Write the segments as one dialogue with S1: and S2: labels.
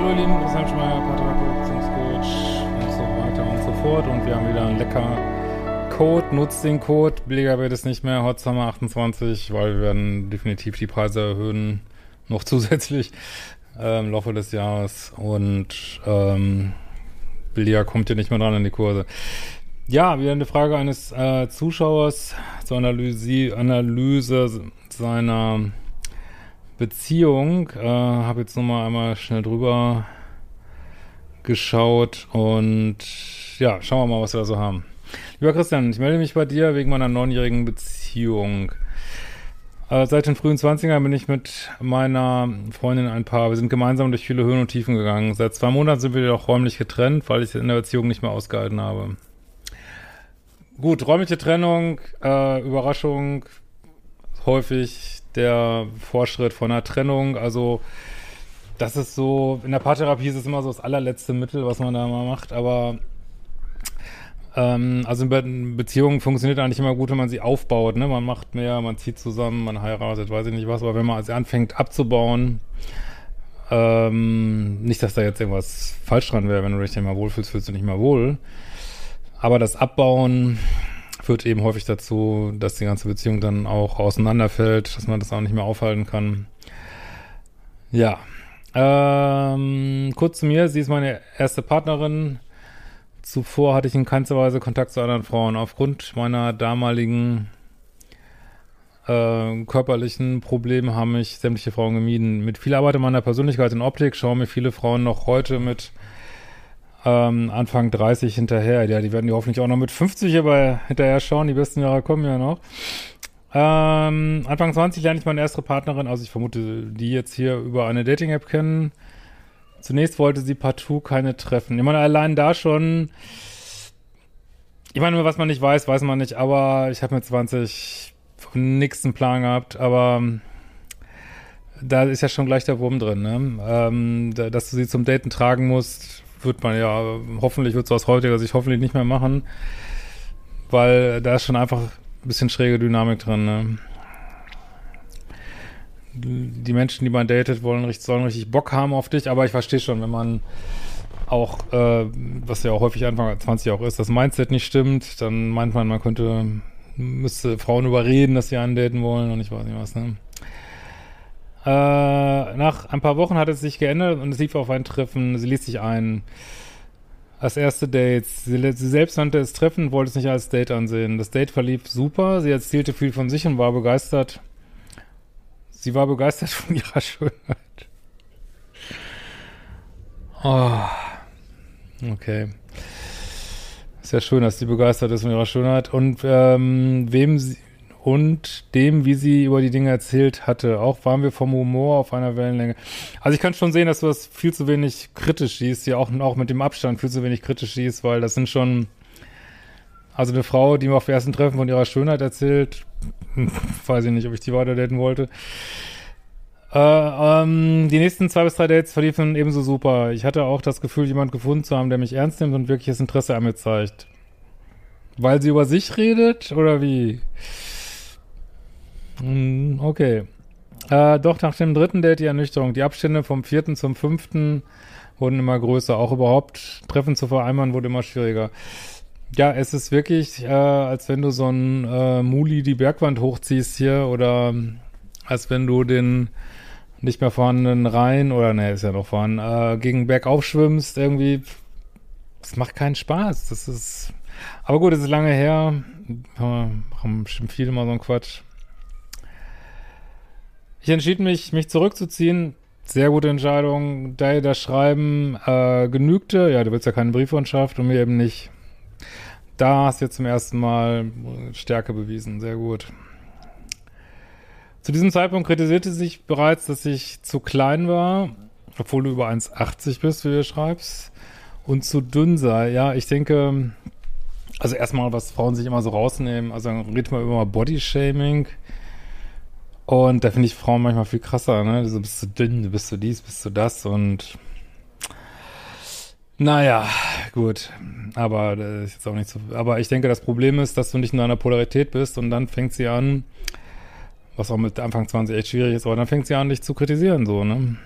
S1: Hallo ihr Lieben, Christian Schmeier, Paartherapeut, Beziehungscoach und so weiter und so fort. Und wir haben wieder einen lecker Code. Nutzt den Code. Billiger wird es nicht mehr. Hot Summer 28, weil wir werden definitiv die Preise erhöhen. Noch zusätzlich äh, im Laufe des Jahres. Und ähm, billiger kommt hier nicht mehr dran an die Kurse. Ja, wieder eine Frage eines äh, Zuschauers zur Analyse, Analyse seiner Beziehung. Äh, Habe jetzt nochmal einmal schnell drüber geschaut und ja, schauen wir mal, was wir da so haben. Lieber Christian, ich melde mich bei dir wegen meiner neunjährigen Beziehung. Äh, seit den frühen 20ern bin ich mit meiner Freundin ein Paar. Wir sind gemeinsam durch viele Höhen und Tiefen gegangen. Seit zwei Monaten sind wir jedoch räumlich getrennt, weil ich in der Beziehung nicht mehr ausgehalten habe. Gut, räumliche Trennung, äh, Überraschung, häufig der Vorschritt von einer Trennung. Also das ist so, in der Paartherapie ist es immer so das allerletzte Mittel, was man da mal macht, aber ähm, also in Beziehungen funktioniert eigentlich immer gut, wenn man sie aufbaut, ne? Man macht mehr, man zieht zusammen, man heiratet, weiß ich nicht was, aber wenn man also anfängt abzubauen, ähm, nicht, dass da jetzt irgendwas falsch dran wäre, wenn du dich nicht mal wohlfühlst, fühlst du nicht mehr wohl. Aber das Abbauen führt eben häufig dazu, dass die ganze Beziehung dann auch auseinanderfällt, dass man das auch nicht mehr aufhalten kann. Ja. Ähm, kurz zu mir, sie ist meine erste Partnerin. Zuvor hatte ich in keinster Weise Kontakt zu anderen Frauen. Aufgrund meiner damaligen äh, körperlichen Probleme haben mich sämtliche Frauen gemieden. Mit viel Arbeit in meiner Persönlichkeit und Optik schauen mir viele Frauen noch heute mit ähm, Anfang 30 hinterher. Ja, die werden die hoffentlich auch noch mit 50 aber hinterher schauen. Die besten Jahre kommen ja noch. Ähm, Anfang 20 lerne ich meine erste Partnerin, also ich vermute, die jetzt hier über eine Dating-App kennen. Zunächst wollte sie partout keine treffen. Ich meine, allein da schon, ich meine, was man nicht weiß, weiß man nicht, aber ich habe mit 20 nix einen Plan gehabt, aber da ist ja schon gleich der Wurm drin, ne? Ähm, da, dass du sie zum Daten tragen musst, wird man ja, hoffentlich wird aus heutiger Sicht hoffentlich nicht mehr machen, weil da ist schon einfach ein bisschen schräge Dynamik drin, ne? Die Menschen, die man datet, wollen, sollen richtig Bock haben auf dich, aber ich verstehe schon, wenn man auch, äh, was ja auch häufig Anfang 20 auch ist, das Mindset nicht stimmt, dann meint man, man könnte, müsste Frauen überreden, dass sie einen daten wollen und ich weiß nicht was, ne? Äh, nach ein paar Wochen hat es sich geändert und es lief auf ein Treffen. Sie ließ sich ein. Als erste Date. Sie, sie, selbst nannte es Treffen wollte es nicht als Date ansehen. Das Date verlief super. Sie erzählte viel von sich und war begeistert. Sie war begeistert von ihrer Schönheit. Oh. Okay. Ist ja schön, dass sie begeistert ist von ihrer Schönheit. Und ähm, wem sie, und dem, wie sie über die Dinge erzählt hatte. Auch waren wir vom Humor auf einer Wellenlänge. Also ich kann schon sehen, dass du das viel zu wenig kritisch siehst, ja auch, auch mit dem Abstand viel zu wenig kritisch siehst, weil das sind schon, also eine Frau, die mir auf dem ersten Treffen von ihrer Schönheit erzählt, weiß ich nicht, ob ich die weiter daten wollte. Äh, ähm, die nächsten zwei bis drei Dates verliefen ebenso super. Ich hatte auch das Gefühl, jemand gefunden zu haben, der mich ernst nimmt und wirkliches Interesse an mir zeigt. Weil sie über sich redet oder wie? Hm, okay. Äh, doch nach dem dritten Date die Ernüchterung. Die Abstände vom vierten zum fünften wurden immer größer. Auch überhaupt Treffen zu vereinbaren wurde immer schwieriger. Ja, es ist wirklich, äh, als wenn du so ein äh, Muli die Bergwand hochziehst hier oder als wenn du den nicht mehr vorhandenen Rhein oder ne, ist ja noch vorhanden, äh, gegen Bergauf schwimmst irgendwie. Das macht keinen Spaß. Das ist, aber gut, es ist lange her. Haben bestimmt viele mal so einen Quatsch. Ich entschied mich, mich zurückzuziehen. sehr gute Entscheidung. Da das Schreiben äh, genügte, ja, du willst ja keine Brieffreundschaft und mir eben nicht. Da hast du jetzt zum ersten Mal Stärke bewiesen. Sehr gut. Zu diesem Zeitpunkt kritisierte sich bereits, dass ich zu klein war, obwohl du über 1,80 bist, wie du schreibst, und zu dünn sei. Ja, ich denke, also erstmal, was Frauen sich immer so rausnehmen, also dann redet man immer Bodyshaming. Und da finde ich Frauen manchmal viel krasser, ne? Du bist zu dünn, du bist zu dies, bist du das und naja, gut. Aber das ist jetzt auch nicht so. Aber ich denke, das Problem ist, dass du nicht in deiner Polarität bist und dann fängt sie an, was auch mit Anfang 20 echt schwierig ist, aber dann fängt sie an, dich zu kritisieren, so, ne?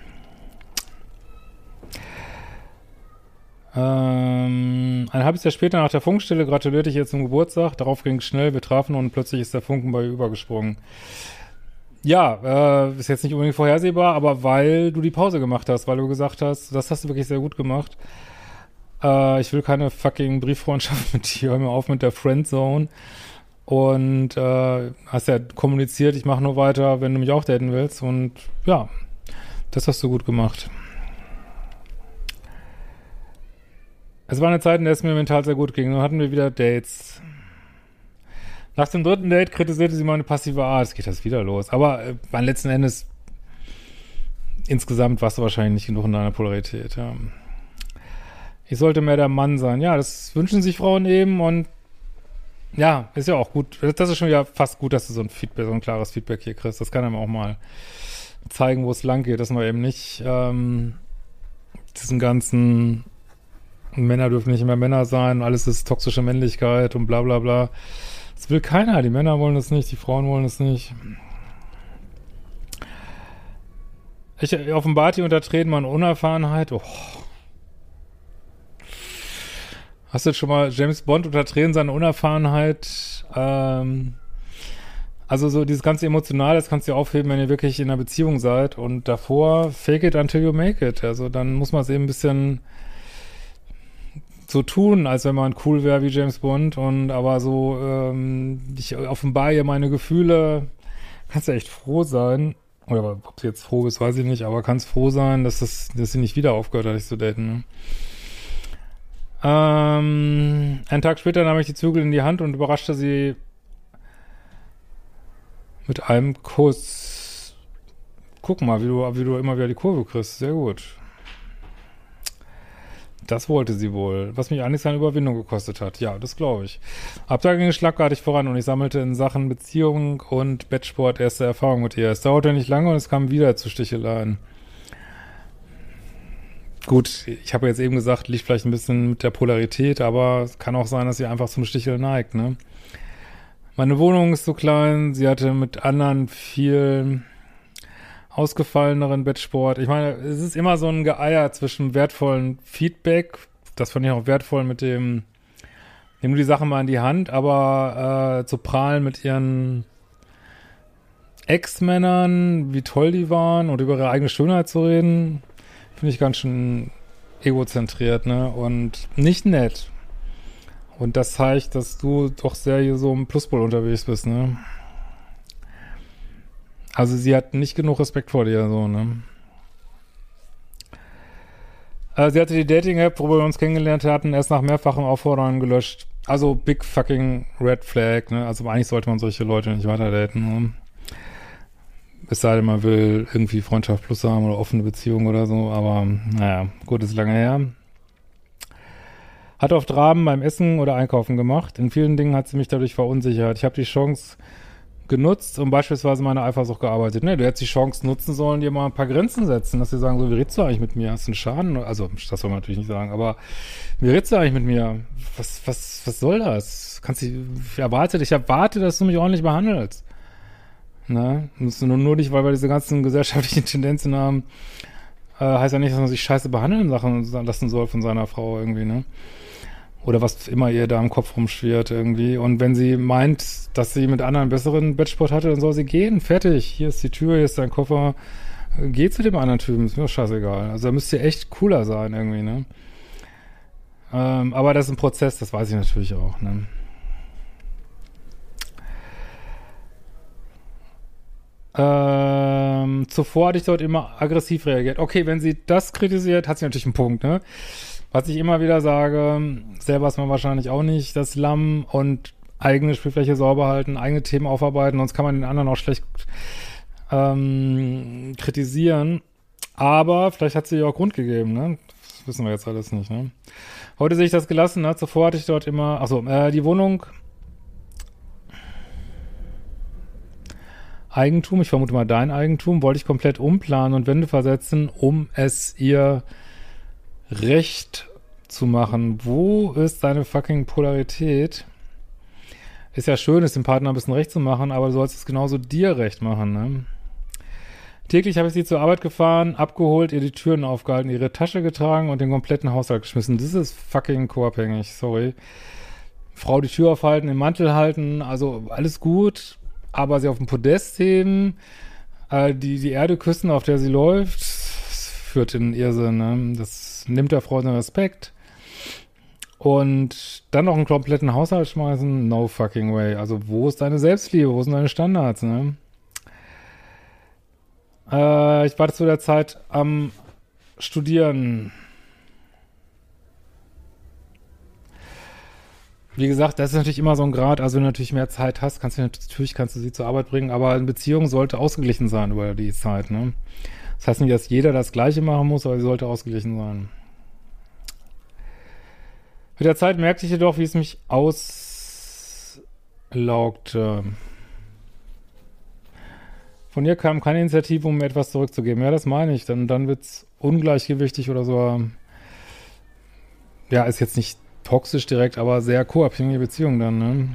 S1: Ähm, ein halbes Jahr später nach der Funkstelle gratulierte ich ihr zum Geburtstag. Darauf ging es schnell, wir trafen und plötzlich ist der Funken bei ihr übergesprungen. Ja, äh, ist jetzt nicht unbedingt vorhersehbar, aber weil du die Pause gemacht hast, weil du gesagt hast, das hast du wirklich sehr gut gemacht. Äh, ich will keine fucking Brieffreundschaft mit dir, hör mir auf mit der Friendzone. Und äh, hast ja kommuniziert, ich mache nur weiter, wenn du mich auch daten willst. Und ja, das hast du gut gemacht. Es war eine Zeit, in der es mir mental sehr gut ging. Dann hatten wir wieder Dates. Nach dem dritten Date kritisierte sie meine passive Art. Es geht das wieder los. Aber äh, letzten Endes, insgesamt warst du wahrscheinlich nicht genug in deiner Polarität. Ja. Ich sollte mehr der Mann sein. Ja, das wünschen sich Frauen eben und ja, ist ja auch gut. Das ist schon ja fast gut, dass du so ein Feedback, so ein klares Feedback hier kriegst. Das kann einem auch mal zeigen, wo es lang geht, dass man eben nicht ähm, diesen ganzen Männer dürfen nicht mehr Männer sein, alles ist toxische Männlichkeit und bla bla bla. Das will keiner. Die Männer wollen das nicht, die Frauen wollen das nicht. Ich offenbart die unter Tränen meine Unerfahrenheit. Oh. Hast du jetzt schon mal James Bond unter Tränen seine Unerfahrenheit? Ähm, also so dieses ganze Emotionale, das kannst du aufheben, wenn ihr wirklich in einer Beziehung seid. Und davor, fake it until you make it. Also dann muss man es eben ein bisschen so tun, als wenn man cool wäre wie James Bond und aber so, ähm, ich offenbar ihr meine Gefühle, kannst du echt froh sein. Oder ob sie jetzt froh bist, weiß ich nicht, aber kannst froh sein, dass das, dass sie nicht wieder aufgehört hat, dich zu daten. Ne? Ähm, einen Tag später nahm ich die Zügel in die Hand und überraschte sie mit einem Kuss. Guck mal, wie du, wie du immer wieder die Kurve kriegst. Sehr gut. Das wollte sie wohl, was mich eigentlich seine Überwindung gekostet hat. Ja, das glaube ich. Ab da ging es schlagartig voran und ich sammelte in Sachen Beziehung und Bettsport erste Erfahrungen mit ihr. Es dauerte nicht lange und es kam wieder zu Sticheleien. Gut, ich habe jetzt eben gesagt, liegt vielleicht ein bisschen mit der Polarität, aber es kann auch sein, dass sie einfach zum Sticheln neigt, ne? Meine Wohnung ist so klein, sie hatte mit anderen viel ausgefalleneren Bettsport. Ich meine, es ist immer so ein Geeier zwischen wertvollen Feedback, das fand ich auch wertvoll mit dem, nehmen die Sache mal in die Hand, aber äh, zu prahlen mit ihren Ex-Männern, wie toll die waren und über ihre eigene Schönheit zu reden, finde ich ganz schön egozentriert, ne? Und nicht nett. Und das zeigt, dass du doch sehr hier so im Pluspol unterwegs bist, ne? Also sie hat nicht genug Respekt vor dir, so, ne? Äh, sie hatte die Dating-App, wo wir uns kennengelernt hatten, erst nach mehrfachen Auffordern gelöscht. Also big fucking red flag, ne? Also eigentlich sollte man solche Leute nicht weiter daten, ne? Es sei denn, man will irgendwie Freundschaft plus haben oder offene Beziehung oder so, aber naja, gut, ist lange her. Hat oft Raben beim Essen oder Einkaufen gemacht. In vielen Dingen hat sie mich dadurch verunsichert. Ich habe die Chance genutzt und beispielsweise meine Eifersucht gearbeitet. Ne, du hättest die Chance nutzen sollen, dir mal ein paar Grenzen setzen, dass sie sagen, so, wie redest du eigentlich mit mir? Hast du einen Schaden? Also, das soll man natürlich nicht sagen, aber wie redest du eigentlich mit mir? Was, was, was soll das? Kannst du, ich erwarte, ich erwarte, dass du mich ordentlich behandelst. Ne? Nur, nur nicht, weil wir diese ganzen gesellschaftlichen Tendenzen haben, äh, heißt ja nicht, dass man sich scheiße behandeln lassen soll von seiner Frau irgendwie, ne? Oder was immer ihr da im Kopf rumschwirrt irgendwie. Und wenn sie meint, dass sie mit anderen besseren Bettsport hatte, dann soll sie gehen. Fertig. Hier ist die Tür, hier ist dein Koffer. Geh zu dem anderen Typen, ist mir scheißegal. Also da müsst ihr echt cooler sein irgendwie, ne? Ähm, aber das ist ein Prozess, das weiß ich natürlich auch, ne? Ähm, zuvor hatte ich dort immer aggressiv reagiert. Okay, wenn sie das kritisiert, hat sie natürlich einen Punkt, ne? Was ich immer wieder sage, selber ist man wahrscheinlich auch nicht das Lamm und eigene Spielfläche sauber halten, eigene Themen aufarbeiten, sonst kann man den anderen auch schlecht ähm, kritisieren. Aber vielleicht hat sie ja auch Grund gegeben, ne? Das wissen wir jetzt alles nicht, ne? Heute sehe ich das gelassen, ne? Zuvor hatte ich dort immer, achso, äh, die Wohnung Eigentum, ich vermute mal dein Eigentum, wollte ich komplett umplanen und Wände versetzen, um es ihr recht zu machen. Wo ist deine fucking Polarität? Ist ja schön, es dem Partner ein bisschen recht zu machen, aber du sollst es genauso dir recht machen, ne? Täglich habe ich sie zur Arbeit gefahren, abgeholt, ihr die Türen aufgehalten, ihre Tasche getragen und den kompletten Haushalt geschmissen. Das ist fucking co-abhängig, sorry. Frau die Tür aufhalten, den Mantel halten, also alles gut, aber sie auf dem Podest heben, äh, die, die Erde küssen, auf der sie läuft, führt in Irrsinn, ne? Das nimmt der Frau den Respekt. Und dann noch einen kompletten Haushalt schmeißen? No fucking way. Also, wo ist deine Selbstliebe? Wo sind deine Standards, ne? Äh, ich war zu der Zeit am Studieren. Wie gesagt, das ist natürlich immer so ein Grad. Also, wenn du natürlich mehr Zeit hast, kannst du natürlich kannst du sie zur Arbeit bringen, aber eine Beziehung sollte ausgeglichen sein über die Zeit. Ne? Das heißt nicht, dass jeder das Gleiche machen muss, aber sie sollte ausgeglichen sein. Mit der Zeit merkte ich jedoch, wie es mich auslaugte. Von ihr kam keine Initiative, um mir etwas zurückzugeben. Ja, das meine ich. Dann, dann wird es ungleichgewichtig oder so. Ja, ist jetzt nicht toxisch direkt, aber sehr co-abhängige Beziehung dann, ne?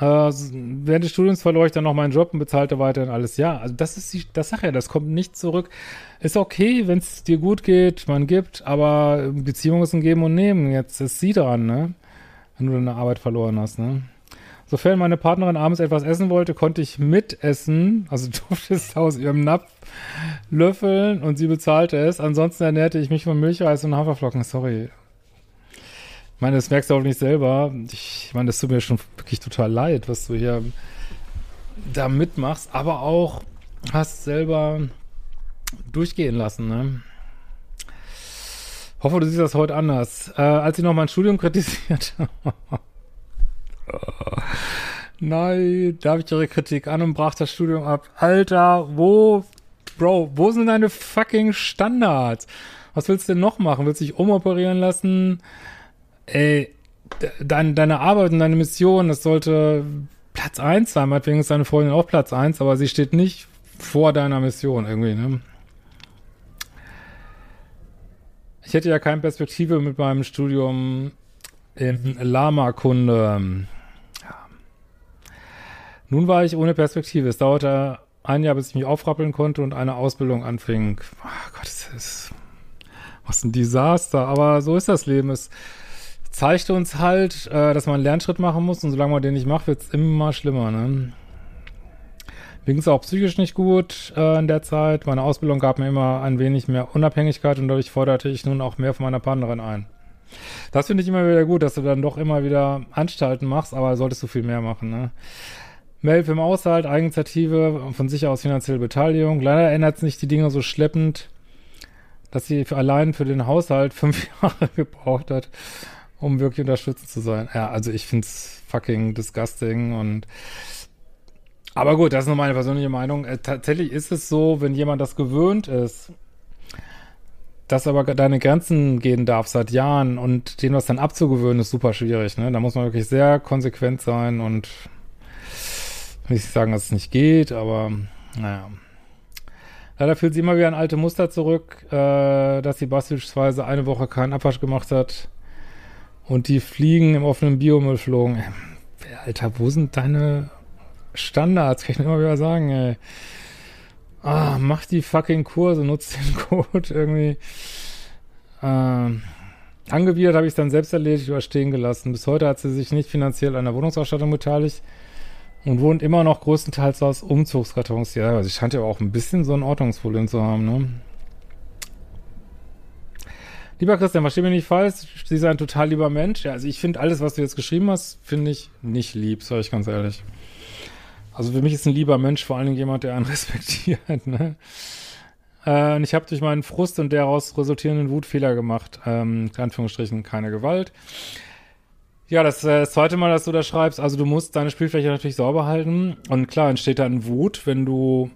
S1: Äh, während des Studiums verlor ich dann noch meinen Job und bezahlte weiterhin alles. Ja, also das ist die, das Sache das kommt nicht zurück. Ist okay, wenn es dir gut geht, man gibt, aber Beziehung ist ein Geben und Nehmen. Jetzt ist sie dran, ne? Wenn du deine Arbeit verloren hast, ne? Sofern meine Partnerin abends etwas essen wollte, konnte ich mitessen, also durfte es aus ihrem Napf löffeln und sie bezahlte es. Ansonsten ernährte ich mich von Milchreis und Haferflocken. Sorry. Ich meine, das merkst du auch nicht selber. Ich meine, das tut mir schon wirklich total leid, was du hier da mitmachst, aber auch hast selber durchgehen lassen, ne? Hoffe, du siehst das heute anders. Äh, als ich noch mein Studium kritisiert Nein, da habe ich ihre Kritik an und brach das Studium ab. Alter, wo, Bro, wo sind deine fucking Standards? Was willst du denn noch machen? Willst du dich umoperieren lassen? Ey, dein, deine Arbeit und deine Mission, das sollte Platz eins sein. Meinetwegen ist deine Freundin auch Platz eins, aber sie steht nicht vor deiner Mission irgendwie, ne? Ich hätte ja keine Perspektive mit meinem Studium in Lama-Kunde. Nun war ich ohne Perspektive. Es dauerte ein Jahr, bis ich mich aufrappeln konnte und eine Ausbildung anfing. Oh Gott, das ist was ein Desaster. Aber so ist das Leben. Es zeigte uns halt, äh, dass man einen Lernschritt machen muss und solange man den nicht macht, wird es immer schlimmer. Ne? Mir ging es auch psychisch nicht gut äh, in der Zeit. Meine Ausbildung gab mir immer ein wenig mehr Unabhängigkeit und dadurch forderte ich nun auch mehr von meiner Partnerin ein. Das finde ich immer wieder gut, dass du dann doch immer wieder Anstalten machst, aber solltest du viel mehr machen. Ne? Melf im Aushalt, Eigeninitiative, von sich aus finanzielle Beteiligung. Leider ändert sich die Dinge so schleppend, dass sie für allein für den Haushalt fünf Jahre gebraucht hat, um wirklich unterstützend zu sein. Ja, also ich find's fucking disgusting und aber gut, das ist nur meine persönliche Meinung. Äh, tatsächlich ist es so, wenn jemand das gewöhnt ist, dass aber deine Grenzen gehen darf seit Jahren und dem was dann abzugewöhnen, ist super schwierig. Ne? Da muss man wirklich sehr konsequent sein und ich sagen, dass es nicht geht, aber naja. Leider fühlt sie immer wieder ein alte Muster zurück, äh, dass sie beispielsweise eine Woche keinen Abwasch gemacht hat und die Fliegen im offenen Biomüll flogen. Äh, Alter, wo sind deine Standards? Kann ich mir immer wieder sagen, ey. Ah, mach die fucking Kurse, nutzt den Code irgendwie. Ähm, angewidert habe ich dann selbst erledigt oder stehen gelassen. Bis heute hat sie sich nicht finanziell an der Wohnungsausstattung beteiligt und wohnt immer noch größtenteils aus Umzugskartons. Ja, sie scheint ja auch ein bisschen so ein Ordnungsproblem zu haben, ne? Lieber Christian, versteh mich nicht falsch, sie ist ein total lieber Mensch. Ja, also ich finde alles, was du jetzt geschrieben hast, finde ich nicht lieb, sag ich ganz ehrlich. Also für mich ist ein lieber Mensch vor allen Dingen jemand, der einen respektiert, ne? Äh, und ich habe durch meinen Frust und daraus resultierenden Wut Fehler gemacht. Ähm, Anführungsstrichen keine Gewalt. Ja, das, äh, das zweite Mal, dass du das schreibst, also du musst deine Spielfläche natürlich sauber halten. Und klar entsteht dann Wut, wenn du,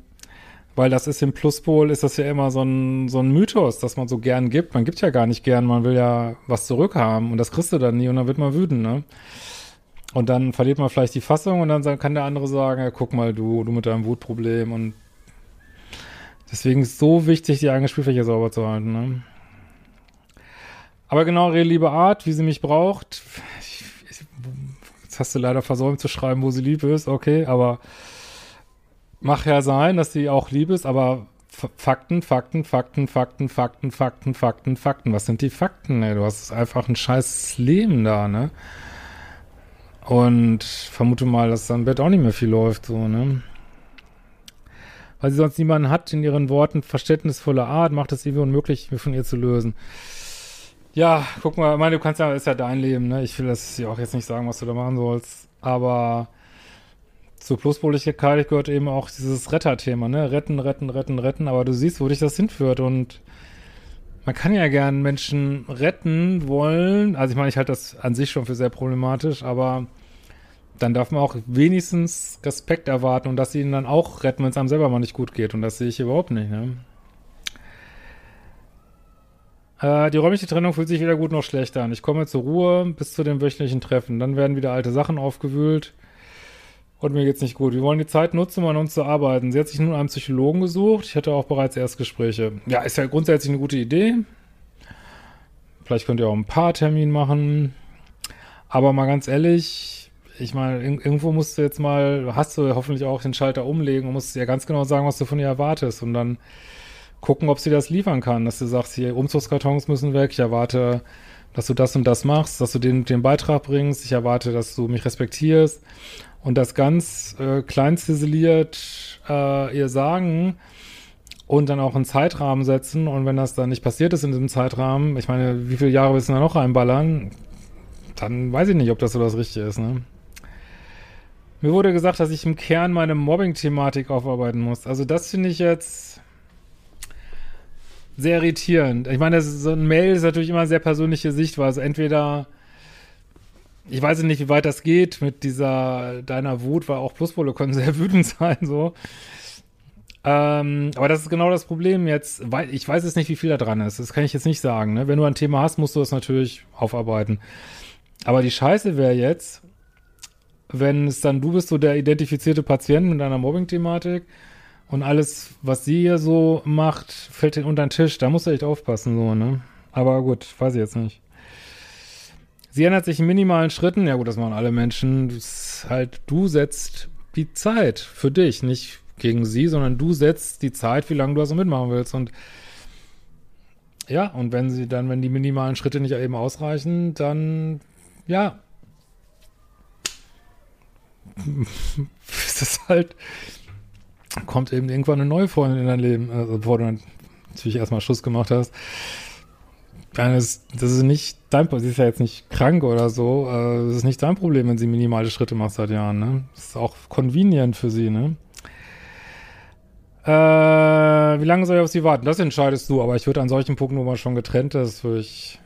S1: weil das ist im Pluspol, ist das ja immer so ein, so ein Mythos, dass man so gern gibt. Man gibt ja gar nicht gern, man will ja was zurückhaben und das kriegst du dann nie und dann wird man wütend, ne? Und dann verliert man vielleicht die Fassung und dann kann der andere sagen, ja, guck mal, du, du mit deinem Wutproblem und deswegen ist es so wichtig, die eigene Spielfläche sauber zu halten, ne? Aber genau, ihre liebe Art, wie sie mich braucht, ich, ich, jetzt hast du leider versäumt zu schreiben, wo sie lieb ist, okay, aber mach ja sein, dass sie auch lieb ist, aber Fakten, Fakten, Fakten, Fakten, Fakten, Fakten, Fakten, Fakten. Was sind die Fakten? Ey? Du hast einfach ein scheiß Leben da, ne? Und vermute mal, dass dann Bett auch nicht mehr viel läuft, so, ne? Weil sie sonst niemanden hat, in ihren Worten verständnisvolle Art, macht es irgendwie unmöglich, mir von ihr zu lösen. Ja, guck mal, ich meine, du kannst ja, ist ja dein Leben, ne? Ich will das ja auch jetzt nicht sagen, was du da machen sollst. Aber zur Pluspoligkeit gehört eben auch dieses Retterthema, ne? Retten, retten, retten, retten. Aber du siehst, wo dich das hinführt. Und man kann ja gern Menschen retten wollen. Also ich meine, ich halte das an sich schon für sehr problematisch, aber dann darf man auch wenigstens Respekt erwarten und dass sie ihn dann auch retten, wenn es einem selber mal nicht gut geht. Und das sehe ich überhaupt nicht. Ne? Äh, die räumliche Trennung fühlt sich weder gut noch schlecht an. Ich komme zur Ruhe bis zu dem wöchentlichen Treffen. Dann werden wieder alte Sachen aufgewühlt. Und mir geht's nicht gut. Wir wollen die Zeit nutzen, um an uns zu arbeiten. Sie hat sich nun einen Psychologen gesucht. Ich hatte auch bereits Erstgespräche. Ja, ist ja grundsätzlich eine gute Idee. Vielleicht könnt ihr auch ein paar Termin machen. Aber mal ganz ehrlich, ich meine, irgendwo musst du jetzt mal, hast du hoffentlich auch den Schalter umlegen und musst ja ganz genau sagen, was du von ihr erwartest und dann gucken, ob sie das liefern kann. Dass du sagst, hier, Umzugskartons müssen weg, ich erwarte, dass du das und das machst, dass du den, den Beitrag bringst, ich erwarte, dass du mich respektierst und das ganz äh, klein ziseliert äh, ihr sagen und dann auch einen Zeitrahmen setzen und wenn das dann nicht passiert ist in diesem Zeitrahmen, ich meine, wie viele Jahre willst du da noch reinballern? Dann weiß ich nicht, ob das so das Richtige ist, ne? Mir wurde gesagt, dass ich im Kern meine Mobbing-Thematik aufarbeiten muss. Also das finde ich jetzt sehr irritierend. Ich meine, so ein Mail ist natürlich immer sehr persönliche Sichtweise. Entweder, ich weiß nicht, wie weit das geht mit dieser, deiner Wut, weil auch Pluspole können sehr wütend sein, so. Ähm, aber das ist genau das Problem jetzt, weil ich weiß jetzt nicht, wie viel da dran ist. Das kann ich jetzt nicht sagen. Ne? Wenn du ein Thema hast, musst du das natürlich aufarbeiten. Aber die Scheiße wäre jetzt, wenn es dann du bist, so der identifizierte Patient mit einer Mobbing-Thematik und alles, was sie hier so macht, fällt unter den Tisch. Da musst du echt aufpassen, so, ne? Aber gut, weiß ich jetzt nicht. Sie ändert sich in minimalen Schritten. Ja gut, das machen alle Menschen. Das halt, du setzt die Zeit für dich, nicht gegen sie, sondern du setzt die Zeit, wie lange du das mitmachen willst. Und ja, und wenn sie dann, wenn die minimalen Schritte nicht eben ausreichen, dann ja, ist das halt, kommt eben irgendwann eine neue Freundin in dein Leben, also bevor du natürlich erstmal Schuss gemacht hast. Das, das ist nicht dein Problem, sie ist ja jetzt nicht krank oder so, äh, das ist nicht dein Problem, wenn sie minimale Schritte macht seit Jahren, ne? Das ist auch convenient für sie, ne? Äh, wie lange soll ich auf sie warten? Das entscheidest du, aber ich würde an solchen Punkten, wo man schon getrennt ist, würde ich,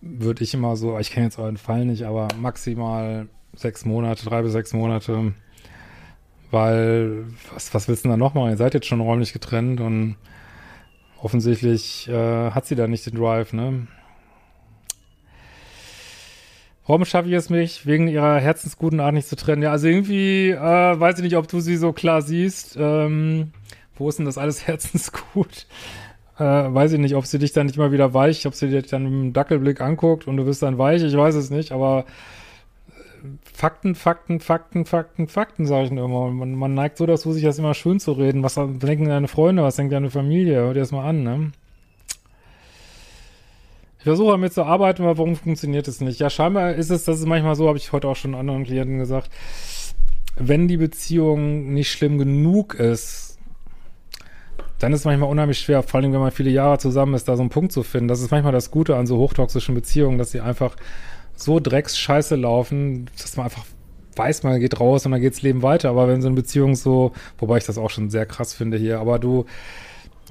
S1: würde ich immer so, ich kenne jetzt euren Fall nicht, aber maximal sechs Monate, drei bis sechs Monate. Weil, was, was willst du denn da noch machen? Ihr seid jetzt schon räumlich getrennt und offensichtlich äh, hat sie da nicht den Drive, ne? Warum schaffe ich es mich, wegen ihrer herzensguten Art nicht zu trennen? Ja, also irgendwie, äh, weiß ich nicht, ob du sie so klar siehst. Ähm, wo ist denn das alles herzensgut? Äh, weiß ich nicht, ob sie dich dann nicht mal wieder weich, ob sie dich dann mit einem Dackelblick anguckt und du bist dann weich, ich weiß es nicht, aber Fakten, Fakten, Fakten, Fakten, Fakten, sage ich immer. Man, man neigt so dazu, sich das immer schön zu reden. Was denken deine Freunde, was denkt deine Familie? Hör dir das mal an, ne? Ich versuche damit zu arbeiten, aber warum funktioniert es nicht? Ja, scheinbar ist es, das ist manchmal so, habe ich heute auch schon anderen Klienten gesagt, wenn die Beziehung nicht schlimm genug ist, dann ist es manchmal unheimlich schwer, vor allem wenn man viele Jahre zusammen ist, da so einen Punkt zu finden. Das ist manchmal das Gute an so hochtoxischen Beziehungen, dass sie einfach so Drecksscheiße laufen, dass man einfach weiß, man geht raus und dann geht's Leben weiter. Aber wenn so eine Beziehung so, wobei ich das auch schon sehr krass finde hier, aber du,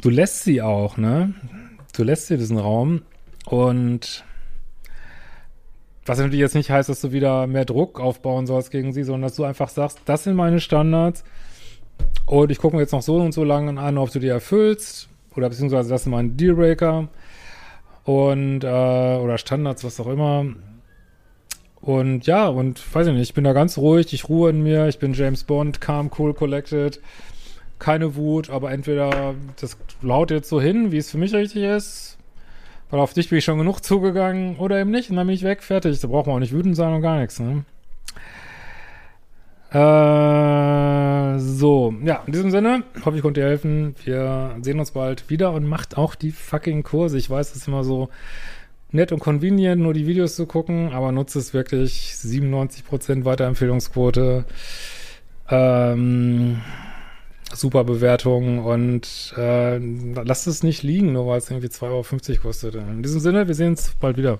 S1: du lässt sie auch, ne? Du lässt sie diesen Raum und was natürlich jetzt nicht heißt, dass du wieder mehr Druck aufbauen sollst gegen sie, sondern dass du einfach sagst, das sind meine Standards und ich gucke mir jetzt noch so und so lange an, ob du die erfüllst oder beziehungsweise das sind meine Dealbreaker und äh, oder Standards, was auch immer. Und ja, und weiß ich nicht, ich bin da ganz ruhig, ich ruhe in mir, ich bin James Bond, calm, cool, collected, keine Wut, aber entweder das laut jetzt so hin, wie es für mich richtig ist, weil auf dich bin ich schon genug zugegangen, oder eben nicht, und dann bin ich weg, fertig. Da braucht man auch nicht wütend sein und gar nichts, ne? Äh, so, ja, in diesem Sinne, hoffe ich konnte dir helfen. Wir sehen uns bald wieder und macht auch die fucking Kurse. Ich weiß, es ist immer so nett und convenient, nur die Videos zu gucken, aber nutze es wirklich 97% Weiterempfehlungsquote. Ähm, super Bewertung und äh, lasst es nicht liegen, nur weil es irgendwie 2,50 Euro kostet. In diesem Sinne, wir sehen uns bald wieder.